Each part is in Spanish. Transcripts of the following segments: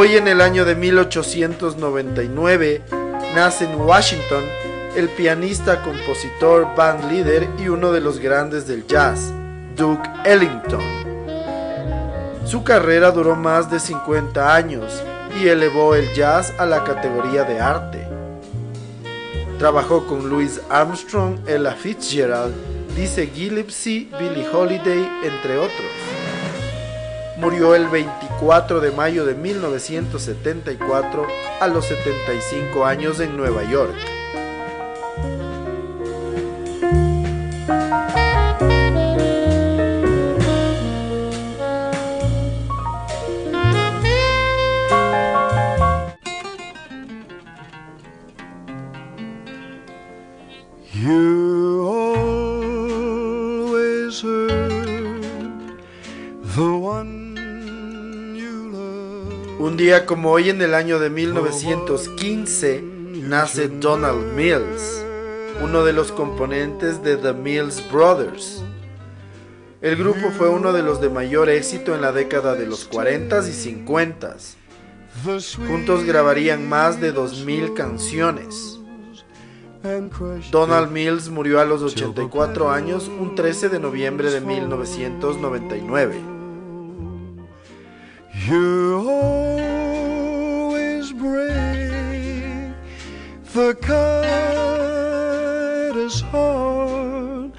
Hoy en el año de 1899 nace en Washington el pianista, compositor, band líder y uno de los grandes del jazz, Duke Ellington. Su carrera duró más de 50 años y elevó el jazz a la categoría de arte. Trabajó con Louis Armstrong, Ella Fitzgerald, Dizzy Gillespie, Billie Holiday, entre otros. Murió el 24 de mayo de 1974 a los 75 años en Nueva York. Un día como hoy en el año de 1915 nace Donald Mills, uno de los componentes de The Mills Brothers. El grupo fue uno de los de mayor éxito en la década de los 40s y 50s. Juntos grabarían más de 2.000 canciones. Donald Mills murió a los 84 años un 13 de noviembre de 1999. The kindest heart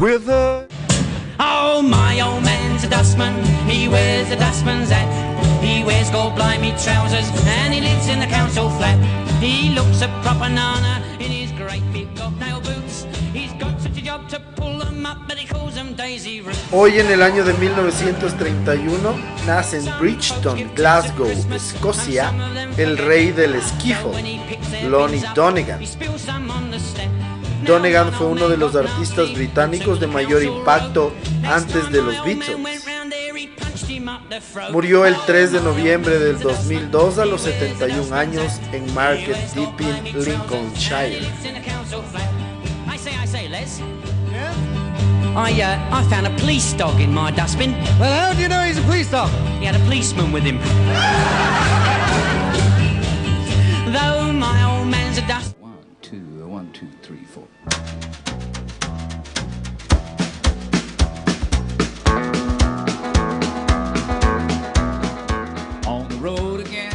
with a. Oh, my old man's a dustman. He wears a dustman's hat. He wears gold blimey trousers and he lives in the council flat. He looks a proper nana Hoy en el año de 1931 nace en Bridgeton, Glasgow, Escocia, el rey del esquifo, Lonnie Donegan. Donegan fue uno de los artistas británicos de mayor impacto antes de los Beatles. Murió el 3 de noviembre del 2002 a los 71 años en Market Deeping, Lincolnshire. I, uh, I found a police dog in my dustbin. Well, how do you know he's a police dog? He had a policeman with him. Though my old man's a dust. One, two, one, two, three, four. On the road again.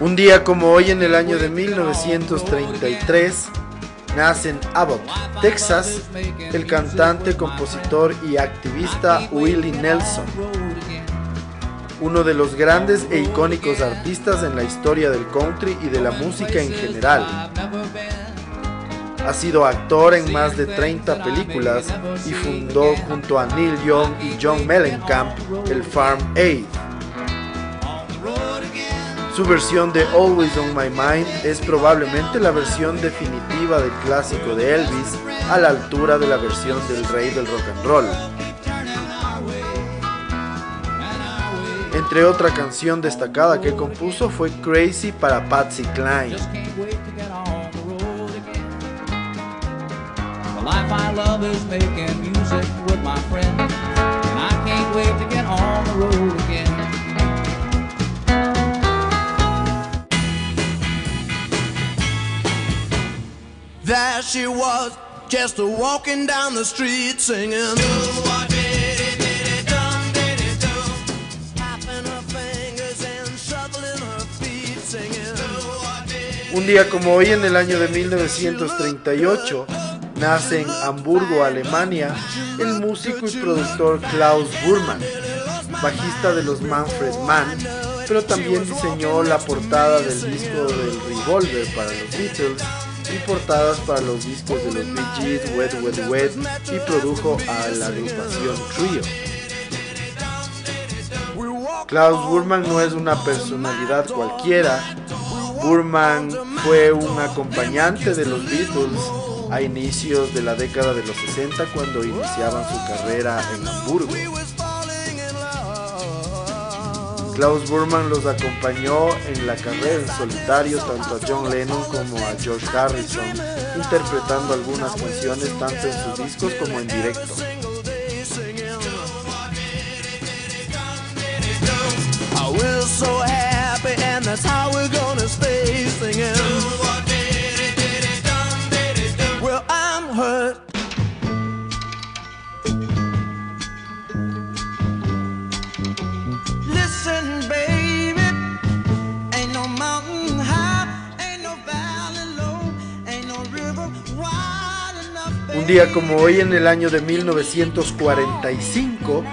Un día como hoy en el año de 1933 nace en Abbott, Texas, el cantante, compositor y activista Willie Nelson, uno de los grandes e icónicos artistas en la historia del country y de la música en general. Ha sido actor en más de 30 películas y fundó junto a Neil Young y John Mellencamp el Farm Aid. Su versión de Always on My Mind es probablemente la versión definitiva del clásico de Elvis a la altura de la versión del rey del rock and roll. Entre otra canción destacada que compuso fue Crazy para Patsy Cline. Un día como hoy en el año de 1938 nace en Hamburgo, Alemania, el músico y productor Klaus Burman, bajista de los Manfred Mann, pero también diseñó la portada del disco del Revolver para los Beatles y portadas para los discos de los Bee Gees, Wet Wet Wet y produjo a la agrupación Trio. Klaus Burman no es una personalidad cualquiera, Burman fue un acompañante de los Beatles a inicios de la década de los 60 cuando iniciaban su carrera en Hamburgo. Klaus Burman los acompañó en la carrera en solitario tanto a John Lennon como a George Harrison, interpretando algunas canciones tanto en sus discos como en directo. Un día como hoy en el año de 1945,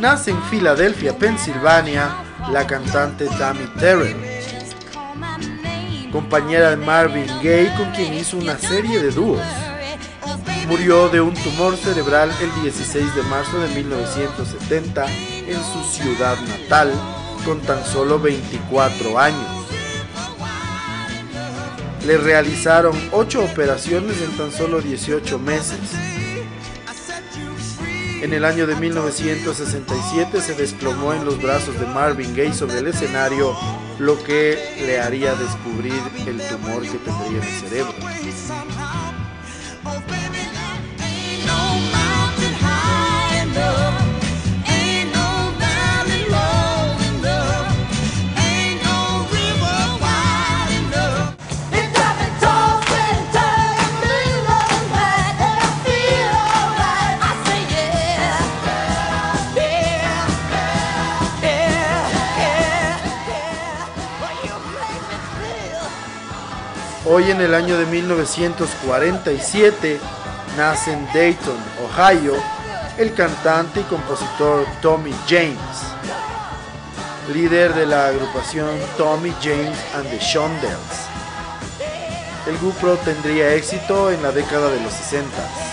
nace en Filadelfia, Pensilvania, la cantante Tammy Terrell, compañera de Marvin Gaye con quien hizo una serie de dúos. Murió de un tumor cerebral el 16 de marzo de 1970 en su ciudad natal con tan solo 24 años. Le realizaron 8 operaciones en tan solo 18 meses. En el año de 1967 se desplomó en los brazos de Marvin Gaye sobre el escenario, lo que le haría descubrir el tumor que tendría en el cerebro. Hoy en el año de 1947 nace en Dayton, Ohio, el cantante y compositor Tommy James, líder de la agrupación Tommy James and the Shondells. El grupo tendría éxito en la década de los 60.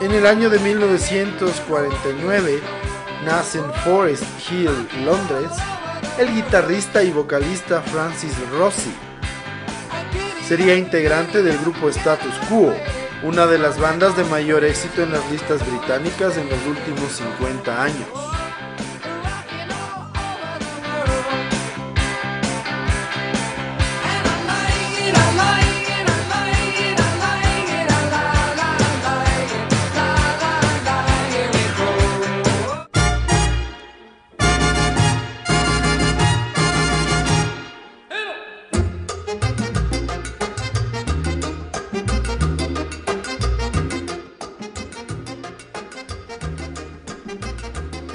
En el año de 1949 nace en Forest Hill, Londres, el guitarrista y vocalista Francis Rossi. Sería integrante del grupo Status Quo, una de las bandas de mayor éxito en las listas británicas en los últimos 50 años.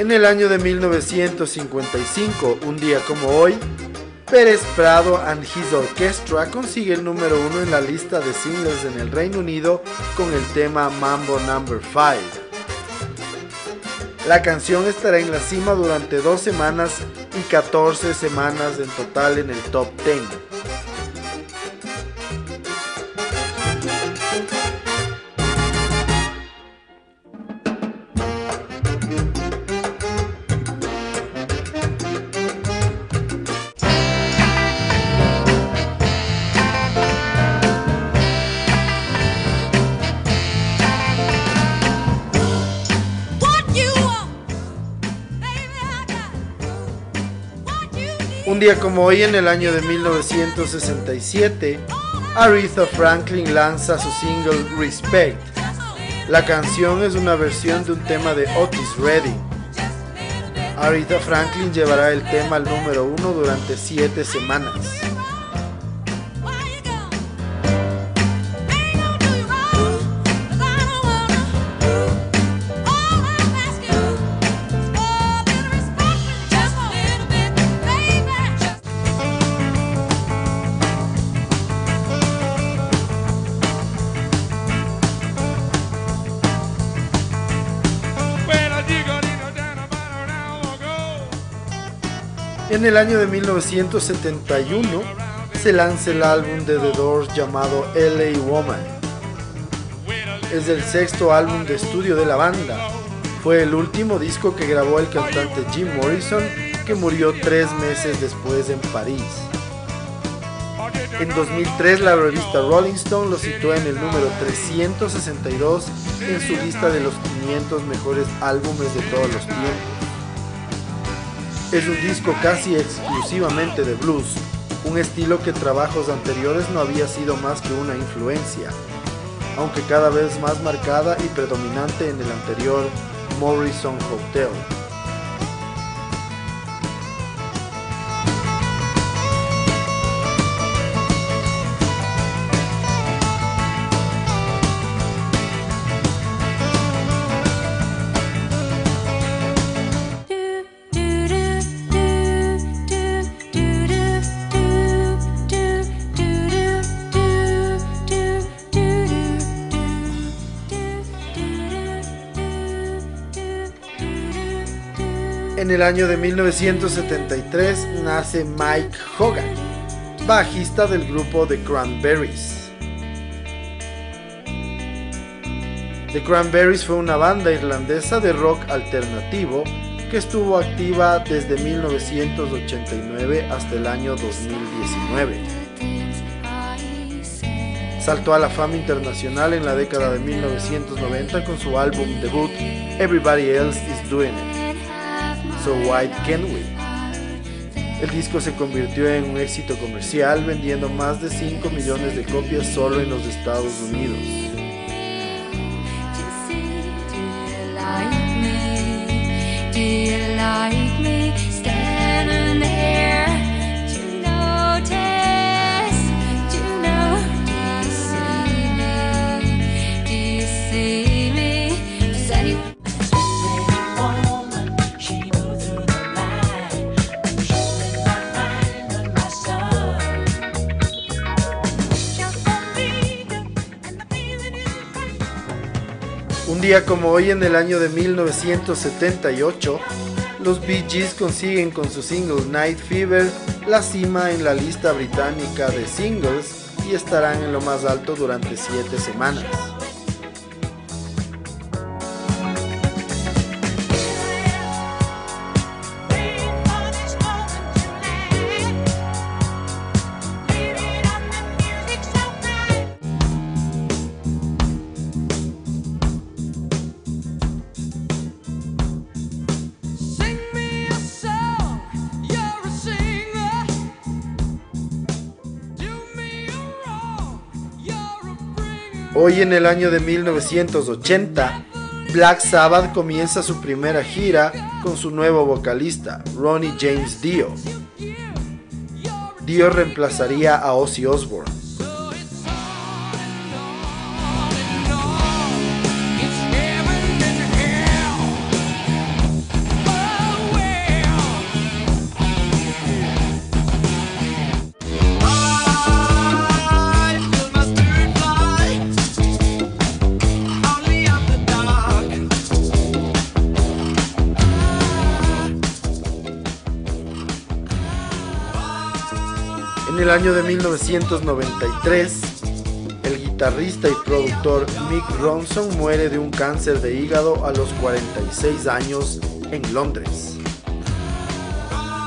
En el año de 1955, un día como hoy, Pérez Prado and His Orchestra consigue el número uno en la lista de singles en el Reino Unido con el tema Mambo Number 5. La canción estará en la cima durante dos semanas y 14 semanas en total en el top 10. Un día como hoy en el año de 1967, Aretha Franklin lanza su single Respect. La canción es una versión de un tema de Otis Redding. Aretha Franklin llevará el tema al número uno durante siete semanas. En el año de 1971 se lanza el álbum de The Doors llamado LA Woman. Es el sexto álbum de estudio de la banda. Fue el último disco que grabó el cantante Jim Morrison, que murió tres meses después en París. En 2003 la revista Rolling Stone lo situó en el número 362 en su lista de los 500 mejores álbumes de todos los tiempos. Es un disco casi exclusivamente de blues, un estilo que trabajos anteriores no había sido más que una influencia, aunque cada vez más marcada y predominante en el anterior Morrison Hotel. En el año de 1973 nace Mike Hogan, bajista del grupo The Cranberries. The Cranberries fue una banda irlandesa de rock alternativo que estuvo activa desde 1989 hasta el año 2019. Saltó a la fama internacional en la década de 1990 con su álbum debut Everybody Else Is Doing It. So Why? El disco se convirtió en un éxito comercial vendiendo más de 5 millones de copias solo en los Estados Unidos. Día como hoy en el año de 1978, los Bee Gees consiguen con su single Night Fever la cima en la lista británica de singles y estarán en lo más alto durante 7 semanas. En el año de 1980, Black Sabbath comienza su primera gira con su nuevo vocalista, Ronnie James Dio. Dio reemplazaría a Ozzy Osbourne. Año de 1993, el guitarrista y productor Mick Ronson muere de un cáncer de hígado a los 46 años en Londres.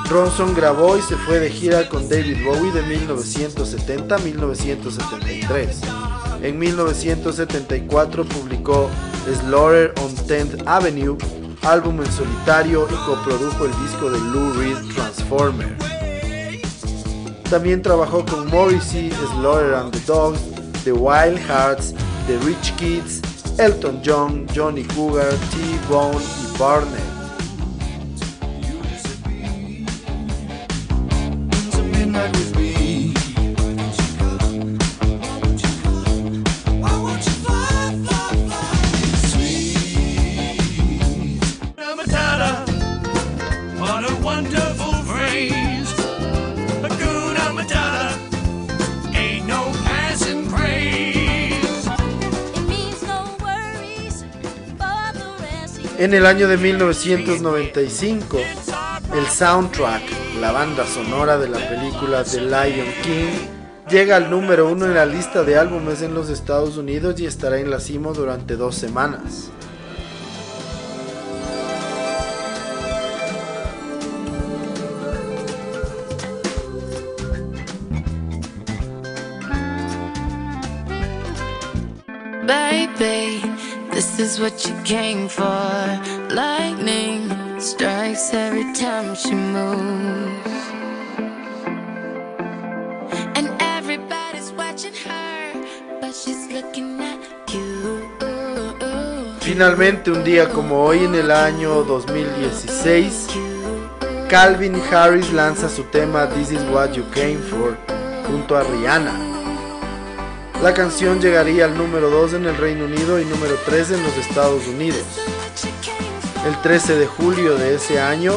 Ronson grabó y se fue de gira con David Bowie de 1970 a 1973. En 1974 publicó Slaughter on 10th Avenue, álbum en solitario y coprodujo el disco de Lou Reed Transformer. También trabajó con Morrissey, Slaughter and the Dogs, The Wild Hearts, The Rich Kids, Elton John, Johnny Cougar, T-Bone y Barnett. En el año de 1995, el soundtrack la banda sonora de la película The Lion King, llega al número uno en la lista de álbumes en los Estados Unidos y estará en la cima durante dos semanas. Baby, this is what you came for. Lightning strikes every time she moves. And everybody's watching her, but she's looking at you. Finalmente, un día como hoy en el año 2016, Calvin Harris lanza su tema This Is What You Came For junto a Rihanna. La canción llegaría al número 2 en el Reino Unido y número 3 en los Estados Unidos. El 13 de julio de ese año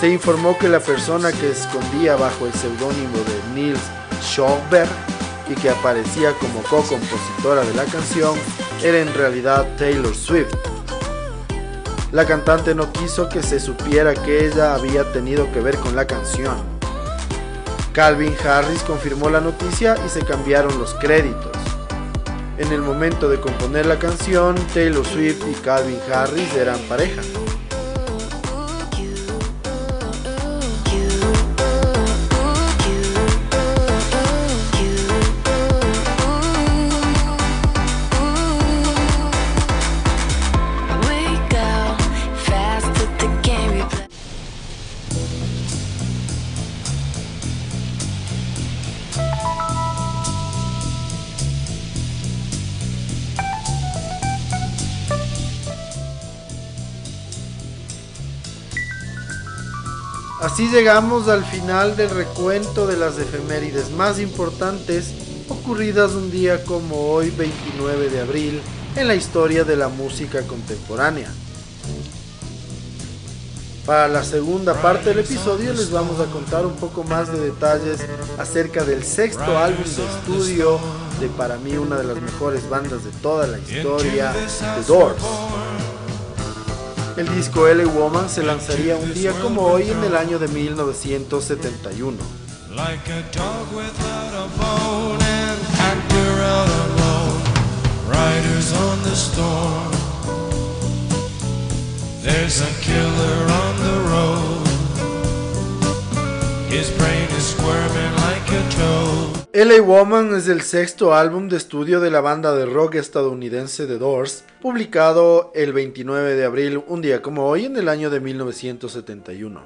se informó que la persona que escondía bajo el seudónimo de Nils Schauberg y que aparecía como co-compositora de la canción era en realidad Taylor Swift. La cantante no quiso que se supiera que ella había tenido que ver con la canción. Calvin Harris confirmó la noticia y se cambiaron los créditos. En el momento de componer la canción, Taylor Swift y Calvin Harris eran pareja. Así llegamos al final del recuento de las efemérides más importantes ocurridas un día como hoy 29 de abril en la historia de la música contemporánea. Para la segunda parte del episodio les vamos a contar un poco más de detalles acerca del sexto álbum de estudio de para mí una de las mejores bandas de toda la historia, The Doors. El disco LA Woman se lanzaría un día como hoy en el año de 1971. Like a dog without a bone and actor out alone. Riders on the storm. There's a killer on the road. LA Woman es el sexto álbum de estudio de la banda de rock estadounidense The Doors, publicado el 29 de abril, un día como hoy, en el año de 1971.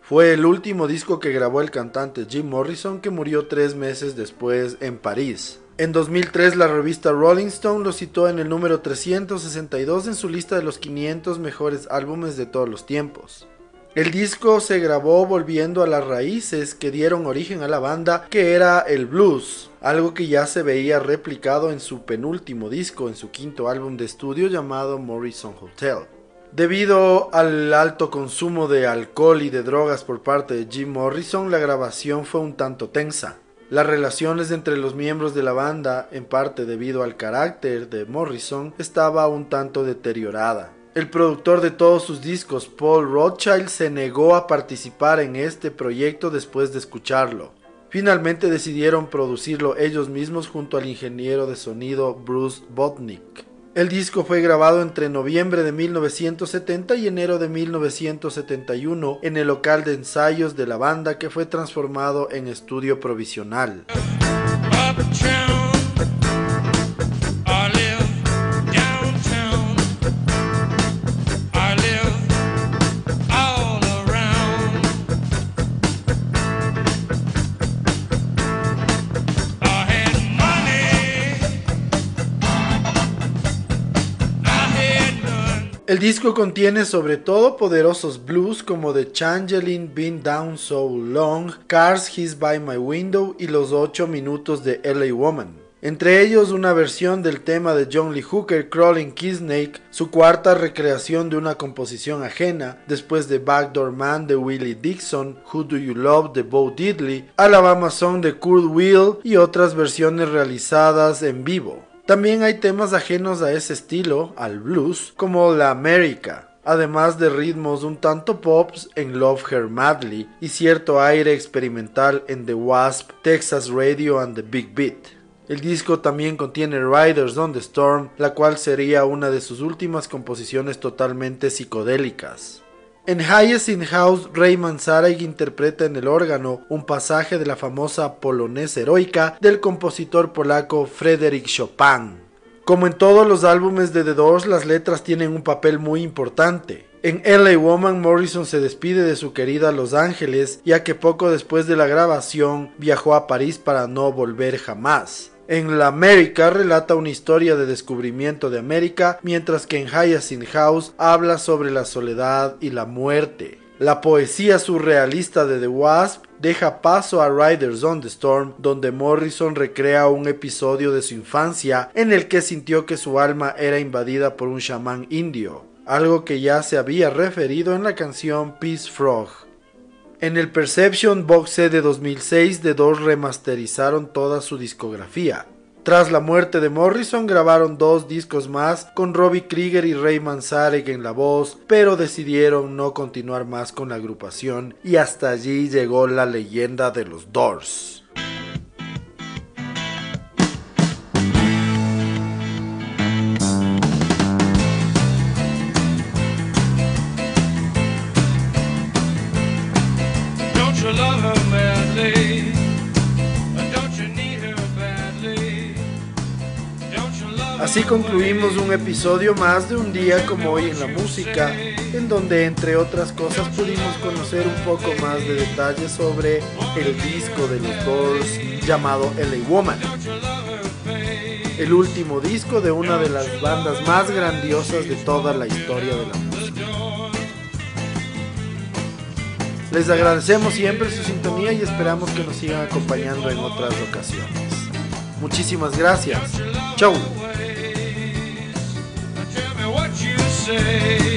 Fue el último disco que grabó el cantante Jim Morrison, que murió tres meses después en París. En 2003 la revista Rolling Stone lo citó en el número 362 en su lista de los 500 mejores álbumes de todos los tiempos. El disco se grabó volviendo a las raíces que dieron origen a la banda, que era el blues, algo que ya se veía replicado en su penúltimo disco, en su quinto álbum de estudio llamado Morrison Hotel. Debido al alto consumo de alcohol y de drogas por parte de Jim Morrison, la grabación fue un tanto tensa. Las relaciones entre los miembros de la banda, en parte debido al carácter de Morrison, estaba un tanto deteriorada. El productor de todos sus discos, Paul Rothschild, se negó a participar en este proyecto después de escucharlo. Finalmente decidieron producirlo ellos mismos junto al ingeniero de sonido Bruce Botnick. El disco fue grabado entre noviembre de 1970 y enero de 1971 en el local de ensayos de la banda que fue transformado en estudio provisional. El disco contiene sobre todo poderosos blues como The Changeling Been Down So Long, Cars He's By My Window y los 8 minutos de LA Woman. Entre ellos una versión del tema de John Lee Hooker, Crawling Snake, su cuarta recreación de una composición ajena, después de Backdoor Man de Willie Dixon, Who Do You Love de Bo Diddley, Alabama Song de Kurt Will y otras versiones realizadas en vivo. También hay temas ajenos a ese estilo, al blues, como La América, además de ritmos un tanto pops en Love Her Madly y cierto aire experimental en The Wasp, Texas Radio and the Big Beat. El disco también contiene Riders on the Storm, la cual sería una de sus últimas composiciones totalmente psicodélicas. En Hyacinth House, Ray Manzarek interpreta en el órgano un pasaje de la famosa polonesa heroica del compositor polaco Frédéric Chopin. Como en todos los álbumes de The Doors, las letras tienen un papel muy importante. En LA Woman, Morrison se despide de su querida Los Ángeles, ya que poco después de la grabación viajó a París para no volver jamás. En La América relata una historia de descubrimiento de América, mientras que en Hyacinth House habla sobre la soledad y la muerte. La poesía surrealista de The Wasp deja paso a Riders on the Storm, donde Morrison recrea un episodio de su infancia en el que sintió que su alma era invadida por un chamán indio, algo que ya se había referido en la canción Peace Frog. En el Perception Box de 2006, The Doors remasterizaron toda su discografía. Tras la muerte de Morrison grabaron dos discos más con Robbie Krieger y Ray Manzarek en la voz, pero decidieron no continuar más con la agrupación y hasta allí llegó la leyenda de los Doors. Así concluimos un episodio más de un día como hoy en la música, en donde entre otras cosas pudimos conocer un poco más de detalles sobre el disco de los Doors llamado LA Woman. El último disco de una de las bandas más grandiosas de toda la historia de la música. Les agradecemos siempre su sintonía y esperamos que nos sigan acompañando en otras ocasiones. Muchísimas gracias. Chau. say.